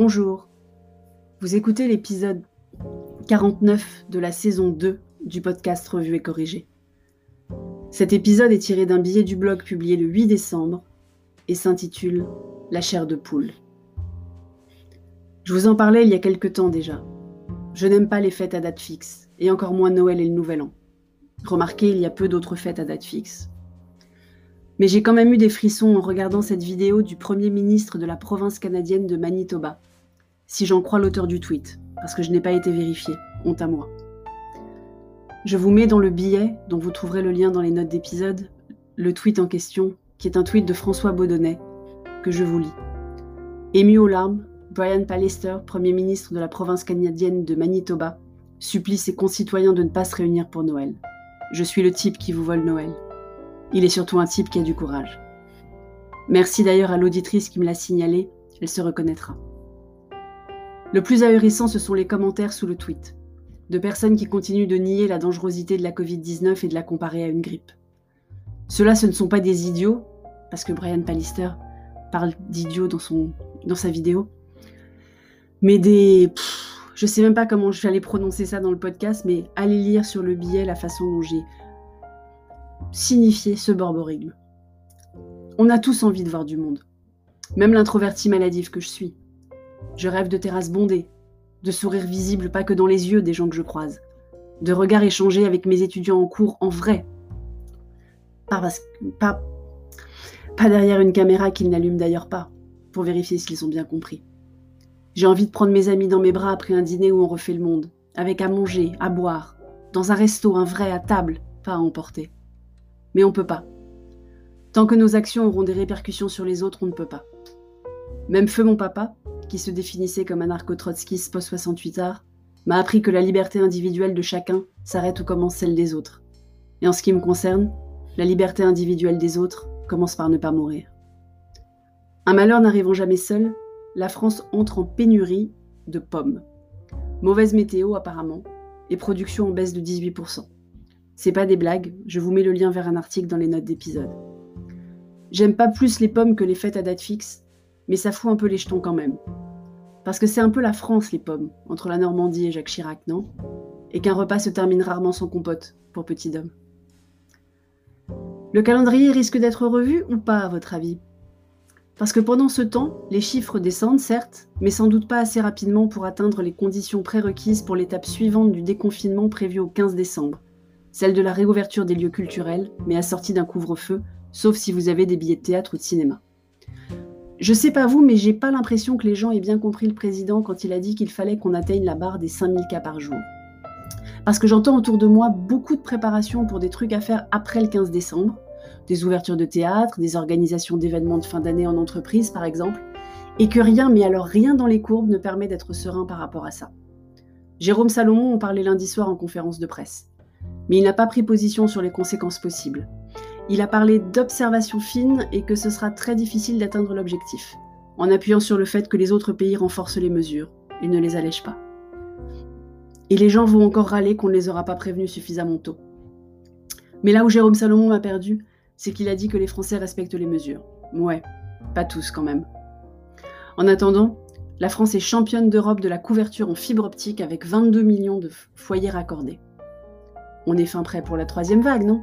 Bonjour. Vous écoutez l'épisode 49 de la saison 2 du podcast Revue et Corrigé. Cet épisode est tiré d'un billet du blog publié le 8 décembre et s'intitule La chair de poule. Je vous en parlais il y a quelque temps déjà. Je n'aime pas les fêtes à date fixe, et encore moins Noël et le Nouvel An. Remarquez, il y a peu d'autres fêtes à date fixe. Mais j'ai quand même eu des frissons en regardant cette vidéo du Premier ministre de la province canadienne de Manitoba, si j'en crois l'auteur du tweet, parce que je n'ai pas été vérifié, honte à moi. Je vous mets dans le billet, dont vous trouverez le lien dans les notes d'épisode, le tweet en question, qui est un tweet de François Baudonnet, que je vous lis. Ému aux larmes, Brian Pallister, Premier ministre de la province canadienne de Manitoba, supplie ses concitoyens de ne pas se réunir pour Noël. Je suis le type qui vous vole Noël. Il est surtout un type qui a du courage. Merci d'ailleurs à l'auditrice qui me l'a signalé, elle se reconnaîtra. Le plus ahurissant, ce sont les commentaires sous le tweet, de personnes qui continuent de nier la dangerosité de la Covid-19 et de la comparer à une grippe. Ceux-là, ce ne sont pas des idiots, parce que Brian Pallister parle d'idiots dans, dans sa vidéo, mais des... je sais même pas comment je vais prononcer ça dans le podcast, mais allez lire sur le billet la façon dont j'ai signifié ce borborigme. On a tous envie de voir du monde, même l'introverti maladif que je suis. Je rêve de terrasses bondées, de sourires visibles pas que dans les yeux des gens que je croise, de regards échangés avec mes étudiants en cours en vrai. Pas, derrière une caméra qu'ils n'allument d'ailleurs pas, pour vérifier s'ils ont bien compris. J'ai envie de prendre mes amis dans mes bras après un dîner où on refait le monde, avec à manger, à boire, dans un resto, un vrai, à table, pas à emporter. Mais on peut pas. Tant que nos actions auront des répercussions sur les autres, on ne peut pas. Même feu mon papa, qui se définissait comme un narco-trotskiste post-68 art, m'a appris que la liberté individuelle de chacun s'arrête où commence celle des autres. Et en ce qui me concerne, la liberté individuelle des autres commence par ne pas mourir. Un malheur n'arrivant jamais seul, la France entre en pénurie de pommes. Mauvaise météo apparemment, et production en baisse de 18%. C'est pas des blagues, je vous mets le lien vers un article dans les notes d'épisode. J'aime pas plus les pommes que les fêtes à date fixe, mais ça fout un peu les jetons quand même. Parce que c'est un peu la France les pommes, entre la Normandie et Jacques Chirac, non? Et qu'un repas se termine rarement sans compote, pour petit homme. Le calendrier risque d'être revu ou pas à votre avis? Parce que pendant ce temps, les chiffres descendent, certes, mais sans doute pas assez rapidement pour atteindre les conditions prérequises pour l'étape suivante du déconfinement prévu au 15 décembre, celle de la réouverture des lieux culturels, mais assortie d'un couvre-feu, sauf si vous avez des billets de théâtre ou de cinéma. Je sais pas vous, mais j'ai pas l'impression que les gens aient bien compris le président quand il a dit qu'il fallait qu'on atteigne la barre des 5000 cas par jour. Parce que j'entends autour de moi beaucoup de préparations pour des trucs à faire après le 15 décembre, des ouvertures de théâtre, des organisations d'événements de fin d'année en entreprise par exemple, et que rien, mais alors rien dans les courbes ne permet d'être serein par rapport à ça. Jérôme Salomon en parlait lundi soir en conférence de presse. Mais il n'a pas pris position sur les conséquences possibles. Il a parlé d'observation fine et que ce sera très difficile d'atteindre l'objectif, en appuyant sur le fait que les autres pays renforcent les mesures et ne les allègent pas. Et les gens vont encore râler qu'on ne les aura pas prévenus suffisamment tôt. Mais là où Jérôme Salomon m'a perdu, c'est qu'il a dit que les Français respectent les mesures. Ouais, pas tous quand même. En attendant, la France est championne d'Europe de la couverture en fibre optique avec 22 millions de foyers raccordés. On est fin prêt pour la troisième vague, non?